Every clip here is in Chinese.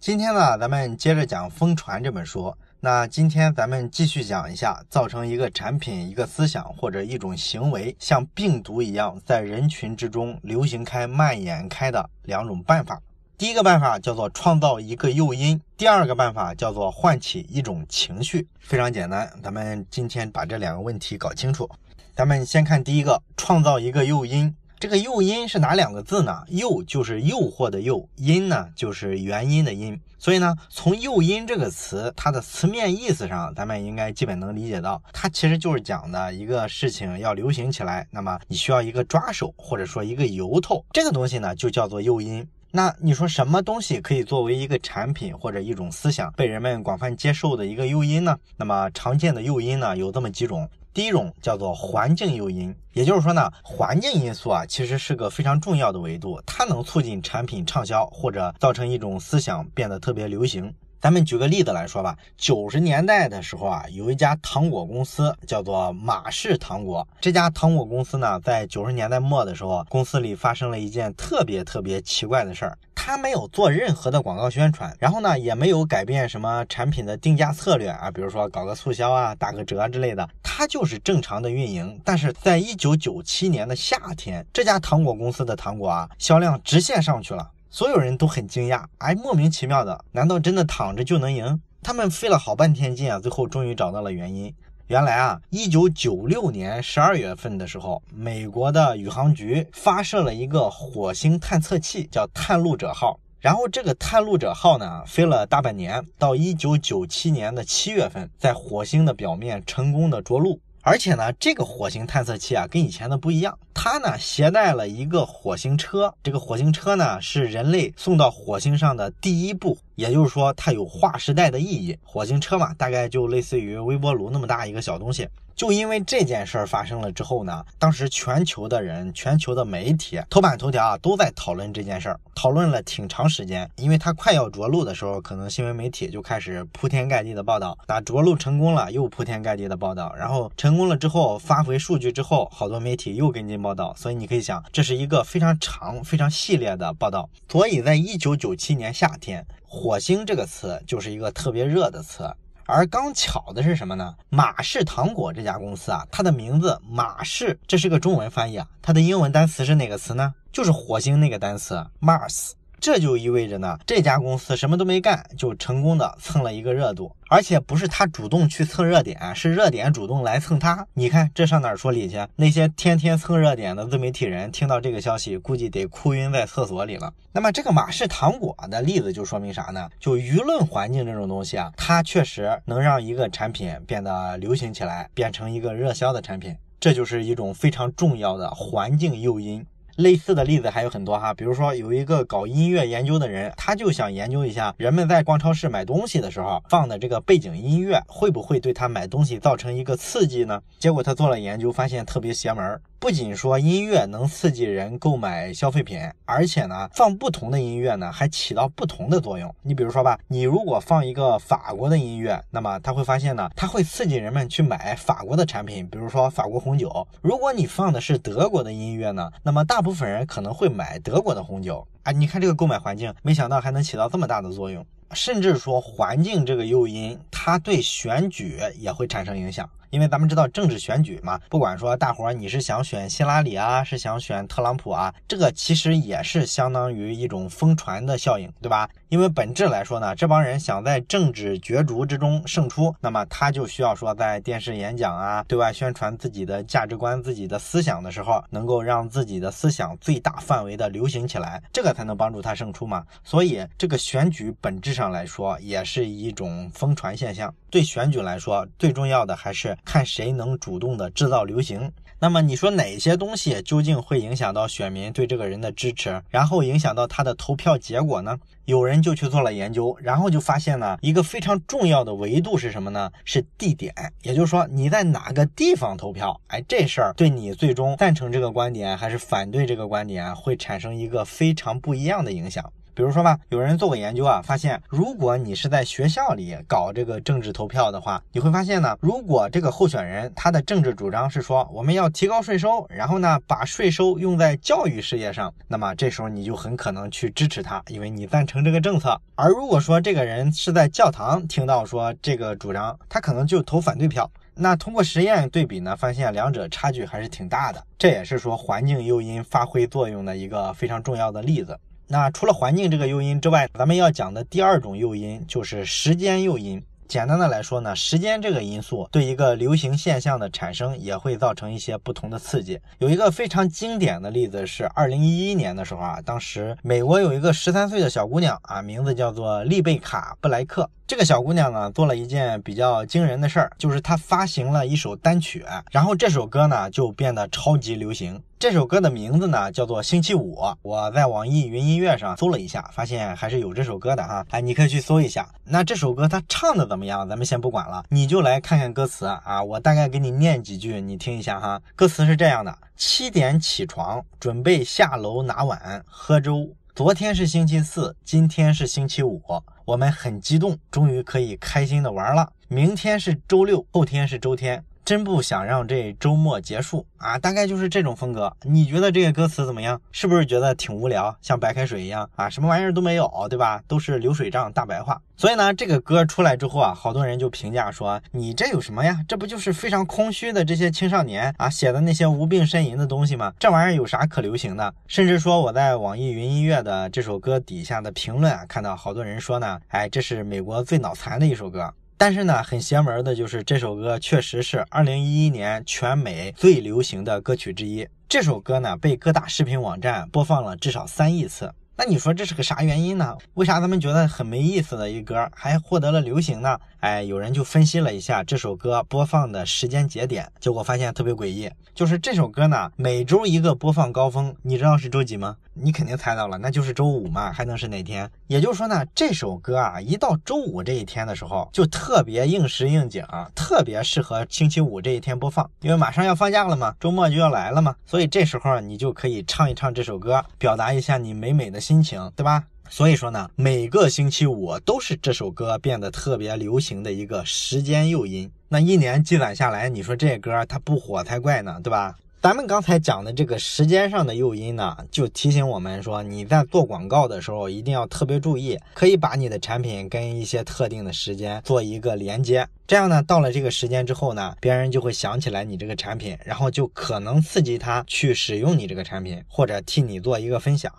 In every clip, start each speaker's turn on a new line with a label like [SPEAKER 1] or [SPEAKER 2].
[SPEAKER 1] 今天呢，咱们接着讲《疯传》这本书。那今天咱们继续讲一下，造成一个产品、一个思想或者一种行为像病毒一样在人群之中流行开、蔓延开的两种办法。第一个办法叫做创造一个诱因，第二个办法叫做唤起一种情绪。非常简单，咱们今天把这两个问题搞清楚。咱们先看第一个，创造一个诱因。这个诱因是哪两个字呢？诱就是诱惑的诱，因呢就是原因的因。所以呢，从诱因这个词，它的词面意思上，咱们应该基本能理解到，它其实就是讲的一个事情要流行起来，那么你需要一个抓手，或者说一个由头，这个东西呢就叫做诱因。那你说什么东西可以作为一个产品或者一种思想被人们广泛接受的一个诱因呢？那么常见的诱因呢有这么几种。第一种叫做环境诱因，也就是说呢，环境因素啊，其实是个非常重要的维度，它能促进产品畅销或者造成一种思想变得特别流行。咱们举个例子来说吧，九十年代的时候啊，有一家糖果公司叫做马氏糖果。这家糖果公司呢，在九十年代末的时候，公司里发生了一件特别特别奇怪的事儿。他没有做任何的广告宣传，然后呢，也没有改变什么产品的定价策略啊，比如说搞个促销啊、打个折之类的，他就是正常的运营。但是在一九九七年的夏天，这家糖果公司的糖果啊，销量直线上去了。所有人都很惊讶，哎，莫名其妙的，难道真的躺着就能赢？他们费了好半天劲啊，最后终于找到了原因。原来啊，一九九六年十二月份的时候，美国的宇航局发射了一个火星探测器，叫探路者号。然后这个探路者号呢，飞了大半年，到一九九七年的七月份，在火星的表面成功的着陆。而且呢，这个火星探测器啊，跟以前的不一样。它呢，携带了一个火星车。这个火星车呢，是人类送到火星上的第一步，也就是说，它有划时代的意义。火星车嘛，大概就类似于微波炉那么大一个小东西。就因为这件事儿发生了之后呢，当时全球的人、全球的媒体头版头条啊都在讨论这件事儿，讨论了挺长时间。因为它快要着陆的时候，可能新闻媒体就开始铺天盖地的报道。那着陆成功了，又铺天盖地的报道。然后成功了之后，发回数据之后，好多媒体又跟进报道。所以你可以想，这是一个非常长、非常系列的报道。所以在一九九七年夏天，火星这个词就是一个特别热的词。而刚巧的是什么呢？马氏糖果这家公司啊，它的名字马氏，这是个中文翻译啊，它的英文单词是哪个词呢？就是火星那个单词 Mars。这就意味着呢，这家公司什么都没干，就成功的蹭了一个热度，而且不是他主动去蹭热点，是热点主动来蹭他。你看这上哪儿说理去？那些天天蹭热点的自媒体人听到这个消息，估计得哭晕在厕所里了。那么这个马氏糖果的例子就说明啥呢？就舆论环境这种东西啊，它确实能让一个产品变得流行起来，变成一个热销的产品，这就是一种非常重要的环境诱因。类似的例子还有很多哈，比如说有一个搞音乐研究的人，他就想研究一下人们在逛超市买东西的时候放的这个背景音乐会不会对他买东西造成一个刺激呢？结果他做了研究，发现特别邪门儿。不仅说音乐能刺激人购买消费品，而且呢，放不同的音乐呢，还起到不同的作用。你比如说吧，你如果放一个法国的音乐，那么他会发现呢，它会刺激人们去买法国的产品，比如说法国红酒。如果你放的是德国的音乐呢，那么大部部分人可能会买德国的红酒。啊，你看这个购买环境，没想到还能起到这么大的作用。甚至说环境这个诱因，它对选举也会产生影响。因为咱们知道政治选举嘛，不管说大伙儿你是想选希拉里啊，是想选特朗普啊，这个其实也是相当于一种疯传的效应，对吧？因为本质来说呢，这帮人想在政治角逐之中胜出，那么他就需要说在电视演讲啊，对外宣传自己的价值观、自己的思想的时候，能够让自己的思想最大范围的流行起来，这个才能帮助他胜出嘛。所以这个选举本质上上来说也是一种疯传现象。对选举来说，最重要的还是看谁能主动的制造流行。那么你说哪些东西究竟会影响到选民对这个人的支持，然后影响到他的投票结果呢？有人就去做了研究，然后就发现呢，一个非常重要的维度是什么呢？是地点，也就是说你在哪个地方投票，哎，这事儿对你最终赞成这个观点还是反对这个观点，会产生一个非常不一样的影响。比如说吧，有人做过研究啊，发现如果你是在学校里搞这个政治投票的话，你会发现呢，如果这个候选人他的政治主张是说我们要提高税收，然后呢把税收用在教育事业上，那么这时候你就很可能去支持他，因为你赞成这个政策。而如果说这个人是在教堂听到说这个主张，他可能就投反对票。那通过实验对比呢，发现两者差距还是挺大的。这也是说环境诱因发挥作用的一个非常重要的例子。那除了环境这个诱因之外，咱们要讲的第二种诱因就是时间诱因。简单的来说呢，时间这个因素对一个流行现象的产生也会造成一些不同的刺激。有一个非常经典的例子是二零一一年的时候啊，当时美国有一个十三岁的小姑娘啊，名字叫做丽贝卡·布莱克。这个小姑娘呢，做了一件比较惊人的事儿，就是她发行了一首单曲，然后这首歌呢就变得超级流行。这首歌的名字呢叫做《星期五》，我在网易云音乐上搜了一下，发现还是有这首歌的哈。哎，你可以去搜一下。那这首歌它唱的怎么样？咱们先不管了，你就来看看歌词啊。我大概给你念几句，你听一下哈。歌词是这样的：七点起床，准备下楼拿碗喝粥。昨天是星期四，今天是星期五，我们很激动，终于可以开心的玩了。明天是周六，后天是周天。真不想让这周末结束啊！大概就是这种风格。你觉得这个歌词怎么样？是不是觉得挺无聊，像白开水一样啊？什么玩意儿都没有，对吧？都是流水账大白话。所以呢，这个歌出来之后啊，好多人就评价说：“你这有什么呀？这不就是非常空虚的这些青少年啊写的那些无病呻吟的东西吗？这玩意儿有啥可流行的？”甚至说我在网易云音乐的这首歌底下的评论啊，看到好多人说呢：“哎，这是美国最脑残的一首歌。”但是呢，很邪门的就是这首歌确实是二零一一年全美最流行的歌曲之一。这首歌呢，被各大视频网站播放了至少三亿次。那你说这是个啥原因呢？为啥咱们觉得很没意思的一歌还获得了流行呢？哎，有人就分析了一下这首歌播放的时间节点，结果发现特别诡异，就是这首歌呢每周一个播放高峰，你知道是周几吗？你肯定猜到了，那就是周五嘛，还能是哪天？也就是说呢，这首歌啊一到周五这一天的时候，就特别应时应景，特别适合星期五这一天播放，因为马上要放假了嘛，周末就要来了嘛，所以这时候你就可以唱一唱这首歌，表达一下你美美的心。情对吧？所以说呢，每个星期五都是这首歌变得特别流行的一个时间诱因。那一年积攒下来，你说这歌它不火才怪呢，对吧？咱们刚才讲的这个时间上的诱因呢，就提醒我们说，你在做广告的时候一定要特别注意，可以把你的产品跟一些特定的时间做一个连接，这样呢，到了这个时间之后呢，别人就会想起来你这个产品，然后就可能刺激他去使用你这个产品，或者替你做一个分享。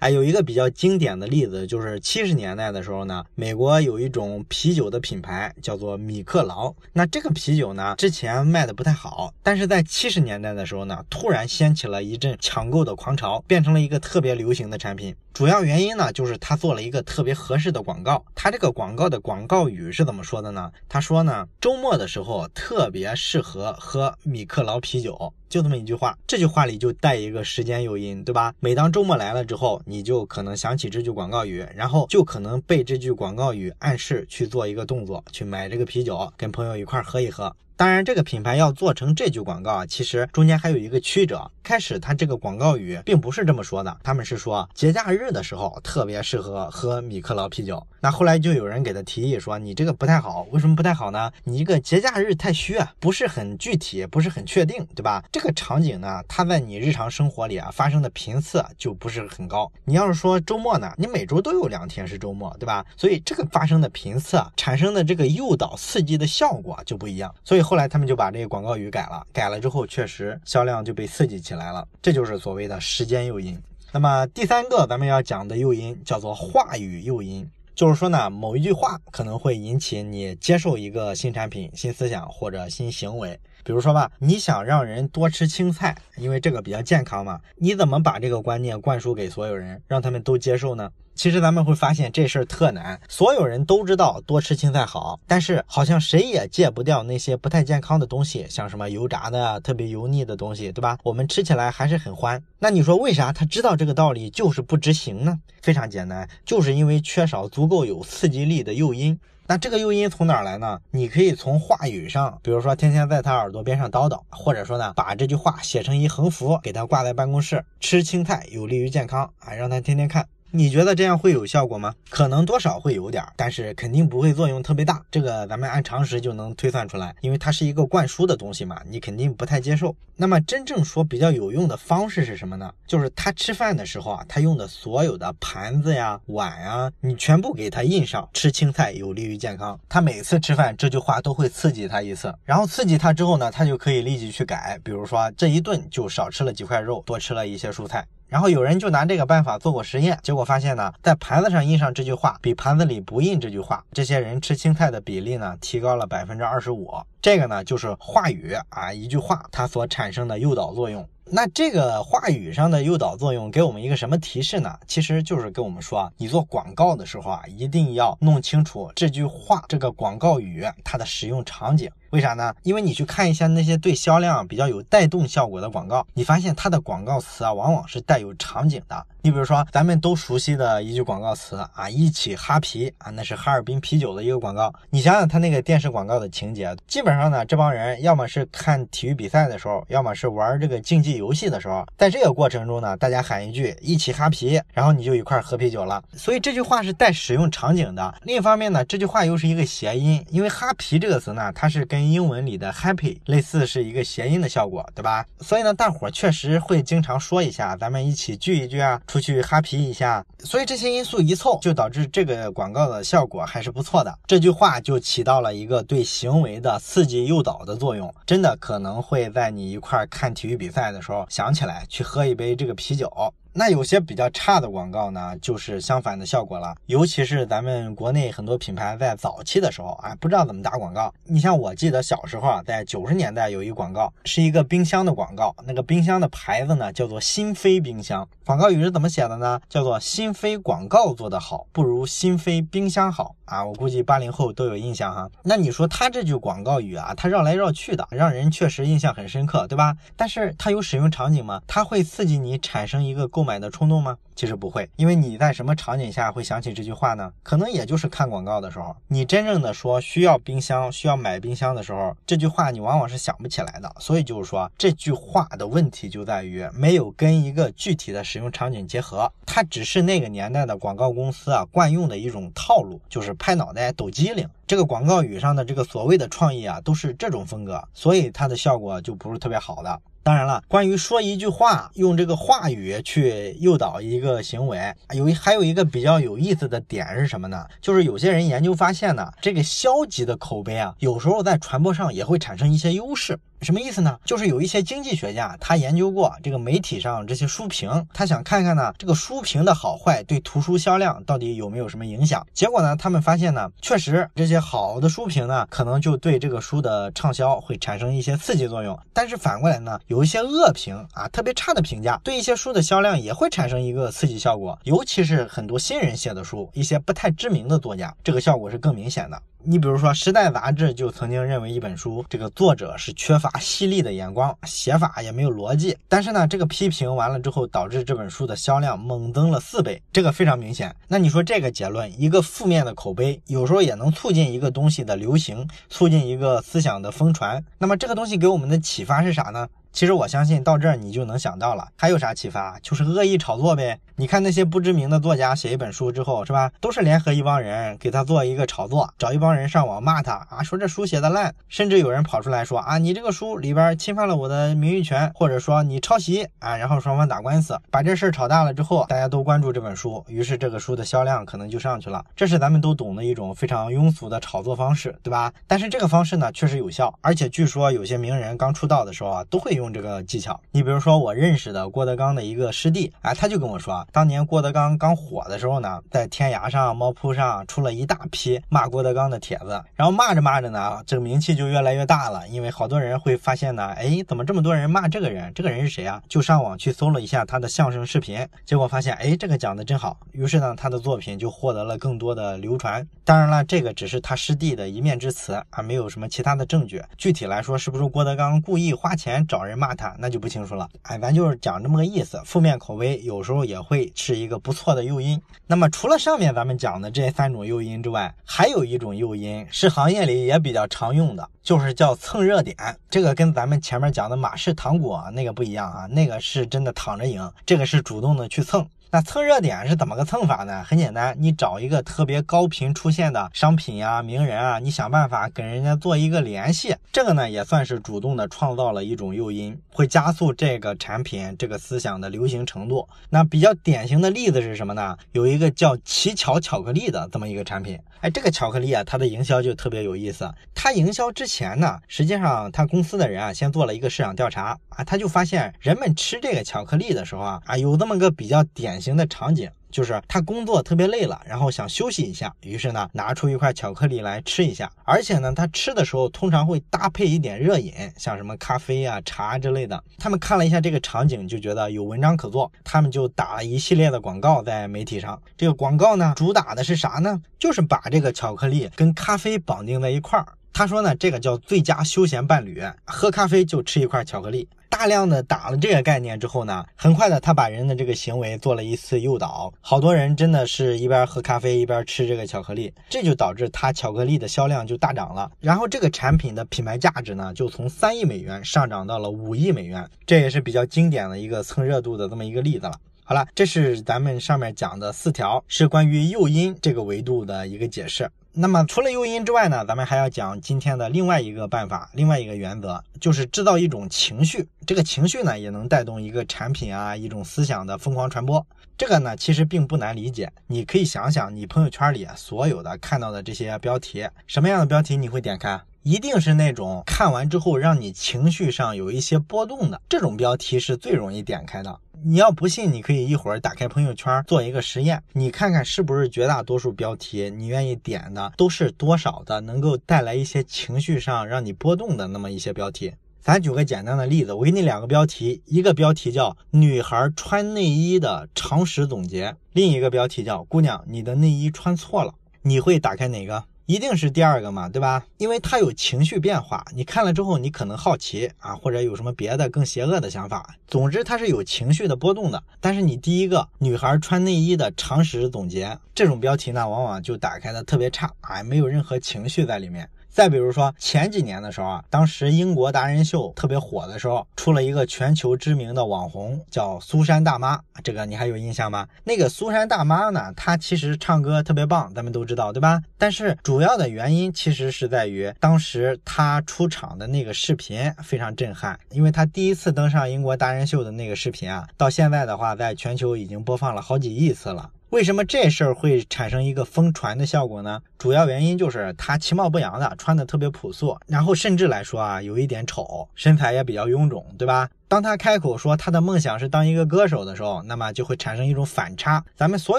[SPEAKER 1] 哎，有一个比较经典的例子，就是七十年代的时候呢，美国有一种啤酒的品牌叫做米克劳。那这个啤酒呢，之前卖的不太好，但是在七十年代的时候呢，突然掀起了一阵抢购的狂潮，变成了一个特别流行的产品。主要原因呢，就是他做了一个特别合适的广告。他这个广告的广告语是怎么说的呢？他说呢，周末的时候特别适合喝米克劳啤酒。就这么一句话，这句话里就带一个时间诱因，对吧？每当周末来了之后，你就可能想起这句广告语，然后就可能被这句广告语暗示去做一个动作，去买这个啤酒，跟朋友一块儿喝一喝。当然，这个品牌要做成这句广告啊，其实中间还有一个曲折。开始他这个广告语并不是这么说的，他们是说节假日的时候特别适合喝米克劳啤酒。那后来就有人给他提议说，你这个不太好，为什么不太好呢？你一个节假日太虚啊，不是很具体，不是很确定，对吧？这个场景呢，它在你日常生活里啊发生的频次就不是很高。你要是说周末呢，你每周都有两天是周末，对吧？所以这个发生的频次产生的这个诱导刺激的效果就不一样。所以。后来他们就把这个广告语改了，改了之后确实销量就被刺激起来了，这就是所谓的时间诱因。那么第三个咱们要讲的诱因叫做话语诱因，就是说呢，某一句话可能会引起你接受一个新产品、新思想或者新行为。比如说吧，你想让人多吃青菜，因为这个比较健康嘛，你怎么把这个观念灌输给所有人，让他们都接受呢？其实咱们会发现这事儿特难，所有人都知道多吃青菜好，但是好像谁也戒不掉那些不太健康的东西，像什么油炸的、特别油腻的东西，对吧？我们吃起来还是很欢。那你说为啥他知道这个道理就是不执行呢？非常简单，就是因为缺少足够有刺激力的诱因。那这个诱因从哪儿来呢？你可以从话语上，比如说天天在他耳朵边上叨叨，或者说呢，把这句话写成一横幅，给他挂在办公室。吃青菜有利于健康啊，让他天天看。你觉得这样会有效果吗？可能多少会有点，但是肯定不会作用特别大。这个咱们按常识就能推算出来，因为它是一个灌输的东西嘛，你肯定不太接受。那么真正说比较有用的方式是什么呢？就是他吃饭的时候啊，他用的所有的盘子呀、碗呀，你全部给他印上“吃青菜有利于健康”。他每次吃饭这句话都会刺激他一次，然后刺激他之后呢，他就可以立即去改，比如说这一顿就少吃了几块肉，多吃了一些蔬菜。然后有人就拿这个办法做过实验，结果发现呢，在盘子上印上这句话，比盘子里不印这句话，这些人吃青菜的比例呢，提高了百分之二十五。这个呢，就是话语啊，一句话它所产生的诱导作用。那这个话语上的诱导作用给我们一个什么提示呢？其实就是跟我们说，你做广告的时候啊，一定要弄清楚这句话这个广告语它的使用场景。为啥呢？因为你去看一下那些对销量比较有带动效果的广告，你发现它的广告词啊，往往是带有场景的。你比如说咱们都熟悉的一句广告词啊，一起哈啤啊，那是哈尔滨啤酒的一个广告。你想想它那个电视广告的情节，基本上呢，这帮人要么是看体育比赛的时候，要么是玩这个竞技游戏的时候，在这个过程中呢，大家喊一句一起哈啤，然后你就一块喝啤酒了。所以这句话是带使用场景的。另一方面呢，这句话又是一个谐音，因为哈啤这个词呢，它是跟跟英文里的 happy 类似，是一个谐音的效果，对吧？所以呢，大伙儿确实会经常说一下，咱们一起聚一聚啊，出去哈皮一下。所以这些因素一凑，就导致这个广告的效果还是不错的。这句话就起到了一个对行为的刺激诱导的作用，真的可能会在你一块看体育比赛的时候想起来去喝一杯这个啤酒。那有些比较差的广告呢，就是相反的效果了。尤其是咱们国内很多品牌在早期的时候哎，不知道怎么打广告。你像我记得小时候啊，在九十年代有一广告，是一个冰箱的广告，那个冰箱的牌子呢叫做新飞冰箱。广告语是怎么写的呢？叫做新飞广告做得好，不如新飞冰箱好啊。我估计八零后都有印象哈。那你说他这句广告语啊，他绕来绕去的，让人确实印象很深刻，对吧？但是它有使用场景吗？它会刺激你产生一个购买的冲动吗？其实不会，因为你在什么场景下会想起这句话呢？可能也就是看广告的时候，你真正的说需要冰箱、需要买冰箱的时候，这句话你往往是想不起来的。所以就是说，这句话的问题就在于没有跟一个具体的使用场景结合，它只是那个年代的广告公司啊惯用的一种套路，就是拍脑袋抖机灵。这个广告语上的这个所谓的创意啊，都是这种风格，所以它的效果就不是特别好的。当然了，关于说一句话，用这个话语去诱导一个行为，有一还有一个比较有意思的点是什么呢？就是有些人研究发现呢，这个消极的口碑啊，有时候在传播上也会产生一些优势。什么意思呢？就是有一些经济学家，他研究过这个媒体上这些书评，他想看看呢，这个书评的好坏对图书销量到底有没有什么影响。结果呢，他们发现呢，确实这些好的书评呢，可能就对这个书的畅销会产生一些刺激作用。但是反过来呢，有一些恶评啊，特别差的评价，对一些书的销量也会产生一个刺激效果。尤其是很多新人写的书，一些不太知名的作家，这个效果是更明显的。你比如说，《时代》杂志就曾经认为一本书这个作者是缺乏犀利的眼光，写法也没有逻辑。但是呢，这个批评完了之后，导致这本书的销量猛增了四倍，这个非常明显。那你说这个结论，一个负面的口碑，有时候也能促进一个东西的流行，促进一个思想的疯传。那么这个东西给我们的启发是啥呢？其实我相信到这儿你就能想到了，还有啥启发？就是恶意炒作呗。你看那些不知名的作家写一本书之后，是吧？都是联合一帮人给他做一个炒作，找一帮人上网骂他啊，说这书写的烂，甚至有人跑出来说啊，你这个书里边侵犯了我的名誉权，或者说你抄袭啊，然后双方打官司，把这事儿炒大了之后，大家都关注这本书，于是这个书的销量可能就上去了。这是咱们都懂的一种非常庸俗的炒作方式，对吧？但是这个方式呢，确实有效，而且据说有些名人刚出道的时候啊，都会用这个技巧。你比如说我认识的郭德纲的一个师弟，哎，他就跟我说，当年郭德纲。刚火的时候呢，在天涯上、猫扑上出了一大批骂郭德纲的帖子，然后骂着骂着呢，这个名气就越来越大了。因为好多人会发现呢，哎，怎么这么多人骂这个人？这个人是谁啊？就上网去搜了一下他的相声视频，结果发现，哎，这个讲的真好。于是呢，他的作品就获得了更多的流传。当然了，这个只是他师弟的一面之词啊，没有什么其他的证据。具体来说，是不是郭德纲故意花钱找人人骂他，那就不清楚了。哎，咱就是讲这么个意思。负面口碑有时候也会是一个不。错的诱因。那么除了上面咱们讲的这三种诱因之外，还有一种诱因是行业里也比较常用的，就是叫蹭热点。这个跟咱们前面讲的马氏糖果那个不一样啊，那个是真的躺着赢，这个是主动的去蹭。那蹭热点是怎么个蹭法呢？很简单，你找一个特别高频出现的商品呀、名人啊，你想办法跟人家做一个联系，这个呢也算是主动的创造了一种诱因，会加速这个产品这个思想的流行程度。那比较典型的例子是什么呢？有一个叫奇巧巧克力的这么一个产品，哎，这个巧克力啊，它的营销就特别有意思。它营销之前呢，实际上他公司的人啊，先做了一个市场调查啊，他就发现人们吃这个巧克力的时候啊，啊有这么个比较典型的场景。就是他工作特别累了，然后想休息一下，于是呢拿出一块巧克力来吃一下，而且呢他吃的时候通常会搭配一点热饮，像什么咖啡啊、茶之类的。他们看了一下这个场景，就觉得有文章可做，他们就打了一系列的广告在媒体上。这个广告呢主打的是啥呢？就是把这个巧克力跟咖啡绑定在一块儿。他说呢这个叫最佳休闲伴侣，喝咖啡就吃一块巧克力。大量的打了这个概念之后呢，很快的他把人的这个行为做了一次诱导，好多人真的是一边喝咖啡一边吃这个巧克力，这就导致他巧克力的销量就大涨了，然后这个产品的品牌价值呢就从三亿美元上涨到了五亿美元，这也是比较经典的一个蹭热度的这么一个例子了。好了，这是咱们上面讲的四条，是关于诱因这个维度的一个解释。那么除了诱因之外呢，咱们还要讲今天的另外一个办法，另外一个原则，就是制造一种情绪。这个情绪呢，也能带动一个产品啊，一种思想的疯狂传播。这个呢，其实并不难理解。你可以想想，你朋友圈里所有的看到的这些标题，什么样的标题你会点开？一定是那种看完之后让你情绪上有一些波动的这种标题是最容易点开的。你要不信，你可以一会儿打开朋友圈做一个实验，你看看是不是绝大多数标题你愿意点的都是多少的能够带来一些情绪上让你波动的那么一些标题。咱举个简单的例子，我给你两个标题，一个标题叫“女孩穿内衣的常识总结”，另一个标题叫“姑娘，你的内衣穿错了”。你会打开哪个？一定是第二个嘛，对吧？因为他有情绪变化，你看了之后，你可能好奇啊，或者有什么别的更邪恶的想法。总之，它是有情绪的波动的。但是你第一个女孩穿内衣的常识总结这种标题呢，往往就打开的特别差啊，没有任何情绪在里面。再比如说前几年的时候啊，当时英国达人秀特别火的时候，出了一个全球知名的网红叫苏珊大妈，这个你还有印象吗？那个苏珊大妈呢，她其实唱歌特别棒，咱们都知道，对吧？但是主要的原因其实是在于当时她出场的那个视频非常震撼，因为她第一次登上英国达人秀的那个视频啊，到现在的话，在全球已经播放了好几亿次了。为什么这事儿会产生一个疯传的效果呢？主要原因就是他其貌不扬的，穿的特别朴素，然后甚至来说啊，有一点丑，身材也比较臃肿，对吧？当他开口说他的梦想是当一个歌手的时候，那么就会产生一种反差，咱们所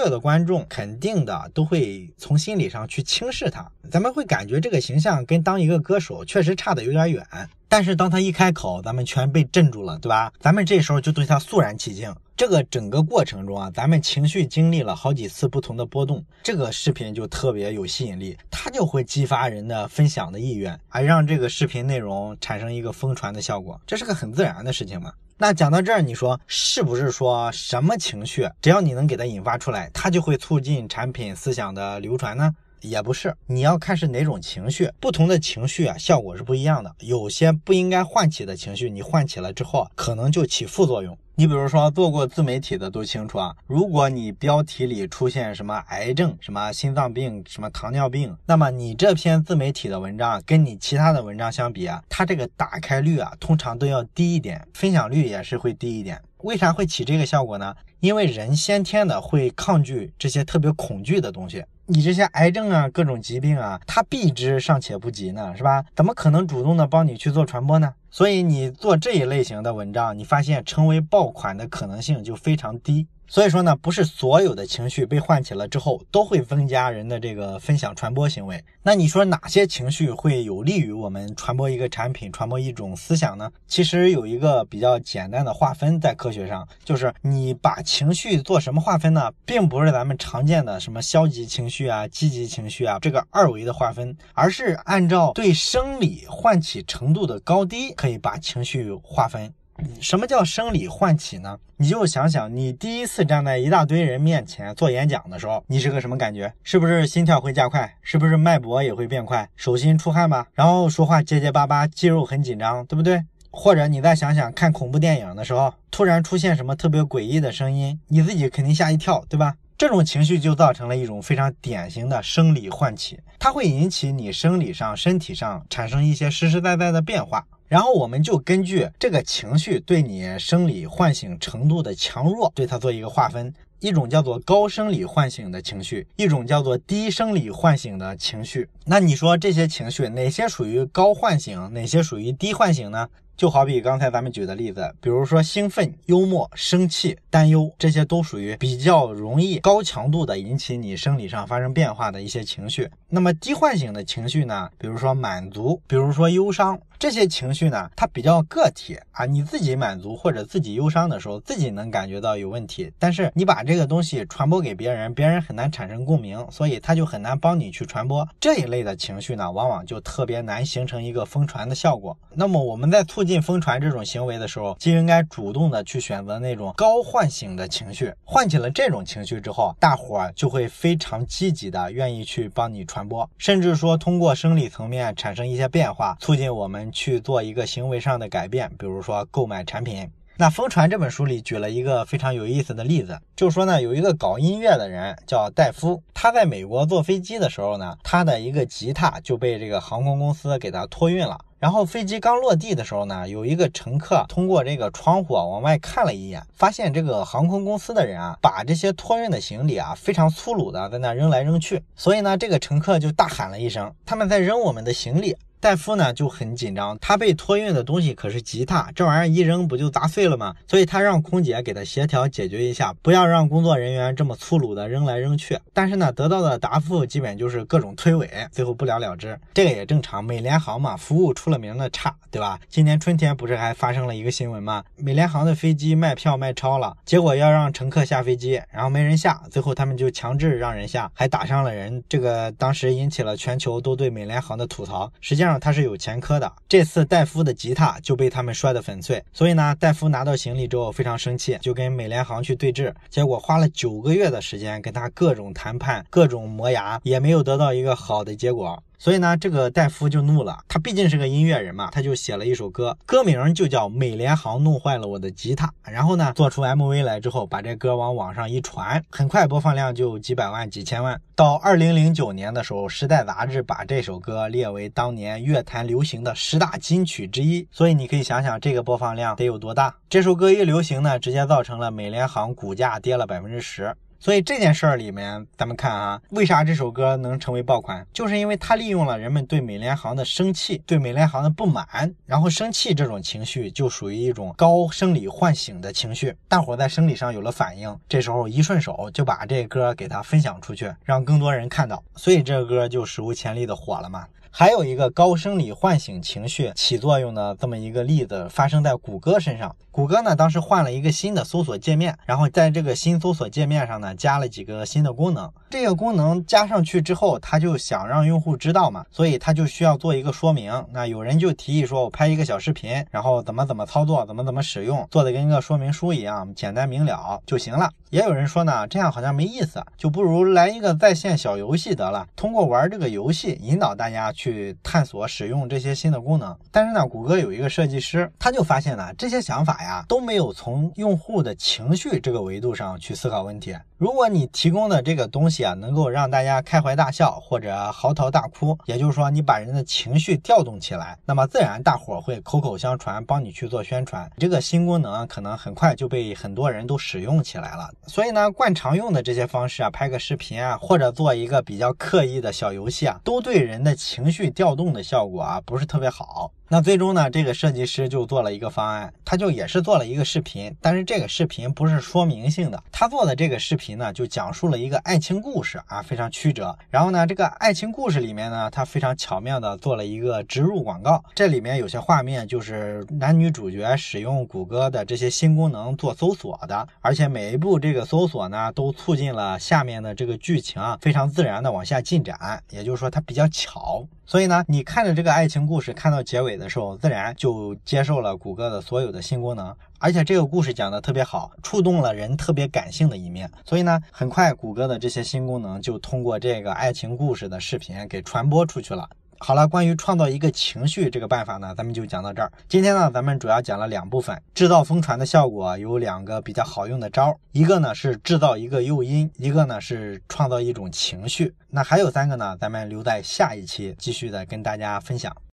[SPEAKER 1] 有的观众肯定的都会从心理上去轻视他，咱们会感觉这个形象跟当一个歌手确实差的有点远。但是当他一开口，咱们全被镇住了，对吧？咱们这时候就对他肃然起敬。这个整个过程中啊，咱们情绪经历了好几次不同的波动，这个视频就特别有吸引力，它就会激发人的分享的意愿，而让这个视频内容产生一个疯传的效果，这是个很自然的事情。那讲到这儿，你说是不是说什么情绪，只要你能给它引发出来，它就会促进产品思想的流传呢？也不是，你要看是哪种情绪，不同的情绪啊，效果是不一样的。有些不应该唤起的情绪，你唤起了之后，可能就起副作用。你比如说做过自媒体的都清楚啊，如果你标题里出现什么癌症、什么心脏病、什么糖尿病，那么你这篇自媒体的文章跟你其他的文章相比啊，它这个打开率啊，通常都要低一点，分享率也是会低一点。为啥会起这个效果呢？因为人先天的会抗拒这些特别恐惧的东西。你这些癌症啊，各种疾病啊，它避之尚且不及呢，是吧？怎么可能主动的帮你去做传播呢？所以你做这一类型的文章，你发现成为爆款的可能性就非常低。所以说呢，不是所有的情绪被唤起了之后都会增加人的这个分享传播行为。那你说哪些情绪会有利于我们传播一个产品、传播一种思想呢？其实有一个比较简单的划分，在科学上，就是你把情绪做什么划分呢？并不是咱们常见的什么消极情绪啊、积极情绪啊这个二维的划分，而是按照对生理唤起程度的高低，可以把情绪划分。什么叫生理唤起呢？你就想想，你第一次站在一大堆人面前做演讲的时候，你是个什么感觉？是不是心跳会加快？是不是脉搏也会变快？手心出汗吧？然后说话结结巴巴，肌肉很紧张，对不对？或者你再想想看恐怖电影的时候，突然出现什么特别诡异的声音，你自己肯定吓一跳，对吧？这种情绪就造成了一种非常典型的生理唤起，它会引起你生理上、身体上产生一些实实在在的变化。然后我们就根据这个情绪对你生理唤醒程度的强弱，对它做一个划分。一种叫做高生理唤醒的情绪，一种叫做低生理唤醒的情绪。那你说这些情绪哪些属于高唤醒，哪些属于低唤醒呢？就好比刚才咱们举的例子，比如说兴奋、幽默、生气、担忧，这些都属于比较容易高强度的引起你生理上发生变化的一些情绪。那么低唤醒的情绪呢？比如说满足，比如说忧伤。这些情绪呢，它比较个体啊，你自己满足或者自己忧伤的时候，自己能感觉到有问题，但是你把这个东西传播给别人，别人很难产生共鸣，所以他就很难帮你去传播这一类的情绪呢，往往就特别难形成一个疯传的效果。那么我们在促进疯传这种行为的时候，就应该主动的去选择那种高唤醒的情绪，唤起了这种情绪之后，大伙儿就会非常积极的愿意去帮你传播，甚至说通过生理层面产生一些变化，促进我们。去做一个行为上的改变，比如说购买产品。那《疯传》这本书里举了一个非常有意思的例子，就说呢，有一个搞音乐的人叫戴夫，他在美国坐飞机的时候呢，他的一个吉他就被这个航空公司给他托运了。然后飞机刚落地的时候呢，有一个乘客通过这个窗户往外看了一眼，发现这个航空公司的人啊，把这些托运的行李啊，非常粗鲁的在那扔来扔去。所以呢，这个乘客就大喊了一声：“他们在扔我们的行李。”戴夫呢就很紧张，他被托运的东西可是吉他，这玩意儿一扔不就砸碎了吗？所以他让空姐给他协调解决一下，不要让工作人员这么粗鲁的扔来扔去。但是呢，得到的答复基本就是各种推诿，最后不了了之。这个也正常，美联航嘛，服务出了名的差，对吧？今年春天不是还发生了一个新闻吗？美联航的飞机卖票卖超了，结果要让乘客下飞机，然后没人下，最后他们就强制让人下，还打伤了人。这个当时引起了全球都对美联航的吐槽。实际上。他是有前科的，这次戴夫的吉他就被他们摔得粉碎，所以呢，戴夫拿到行李之后非常生气，就跟美联航去对峙，结果花了九个月的时间跟他各种谈判、各种磨牙，也没有得到一个好的结果。所以呢，这个戴夫就怒了。他毕竟是个音乐人嘛，他就写了一首歌，歌名就叫《美联航弄坏了我的吉他》。然后呢，做出 MV 来之后，把这歌往网上一传，很快播放量就几百万、几千万。到二零零九年的时候，《时代》杂志把这首歌列为当年乐坛流行的十大金曲之一。所以你可以想想，这个播放量得有多大？这首歌一流行呢，直接造成了美联航股价跌了百分之十。所以这件事儿里面，咱们看啊，为啥这首歌能成为爆款？就是因为它利用了人们对美联航的生气、对美联航的不满，然后生气这种情绪就属于一种高生理唤醒的情绪，大伙在生理上有了反应，这时候一顺手就把这歌给它分享出去，让更多人看到，所以这个歌就史无前例的火了嘛。还有一个高生理唤醒情绪起作用的这么一个例子，发生在谷歌身上。谷歌呢，当时换了一个新的搜索界面，然后在这个新搜索界面上呢，加了几个新的功能。这个功能加上去之后，他就想让用户知道嘛，所以他就需要做一个说明。那有人就提议说，我拍一个小视频，然后怎么怎么操作，怎么怎么使用，做的跟个说明书一样，简单明了就行了。也有人说呢，这样好像没意思，就不如来一个在线小游戏得了，通过玩这个游戏引导大家去探索使用这些新的功能。但是呢，谷歌有一个设计师，他就发现呢，这些想法呀都没有从用户的情绪这个维度上去思考问题。如果你提供的这个东西啊，能够让大家开怀大笑或者嚎啕大哭，也就是说你把人的情绪调动起来，那么自然大伙会口口相传，帮你去做宣传。这个新功能可能很快就被很多人都使用起来了。所以呢，惯常用的这些方式啊，拍个视频啊，或者做一个比较刻意的小游戏啊，都对人的情绪调动的效果啊，不是特别好。那最终呢，这个设计师就做了一个方案，他就也是做了一个视频，但是这个视频不是说明性的，他做的这个视频呢，就讲述了一个爱情故事啊，非常曲折。然后呢，这个爱情故事里面呢，他非常巧妙的做了一个植入广告，这里面有些画面就是男女主角使用谷歌的这些新功能做搜索的，而且每一步这个搜索呢，都促进了下面的这个剧情啊，非常自然的往下进展，也就是说它比较巧。所以呢，你看着这个爱情故事，看到结尾的的时候，自然就接受了谷歌的所有的新功能，而且这个故事讲的特别好，触动了人特别感性的一面。所以呢，很快谷歌的这些新功能就通过这个爱情故事的视频给传播出去了。好了，关于创造一个情绪这个办法呢，咱们就讲到这儿。今天呢，咱们主要讲了两部分，制造疯传的效果有两个比较好用的招儿，一个呢是制造一个诱因，一个呢是创造一种情绪。那还有三个呢，咱们留在下一期继续的跟大家分享。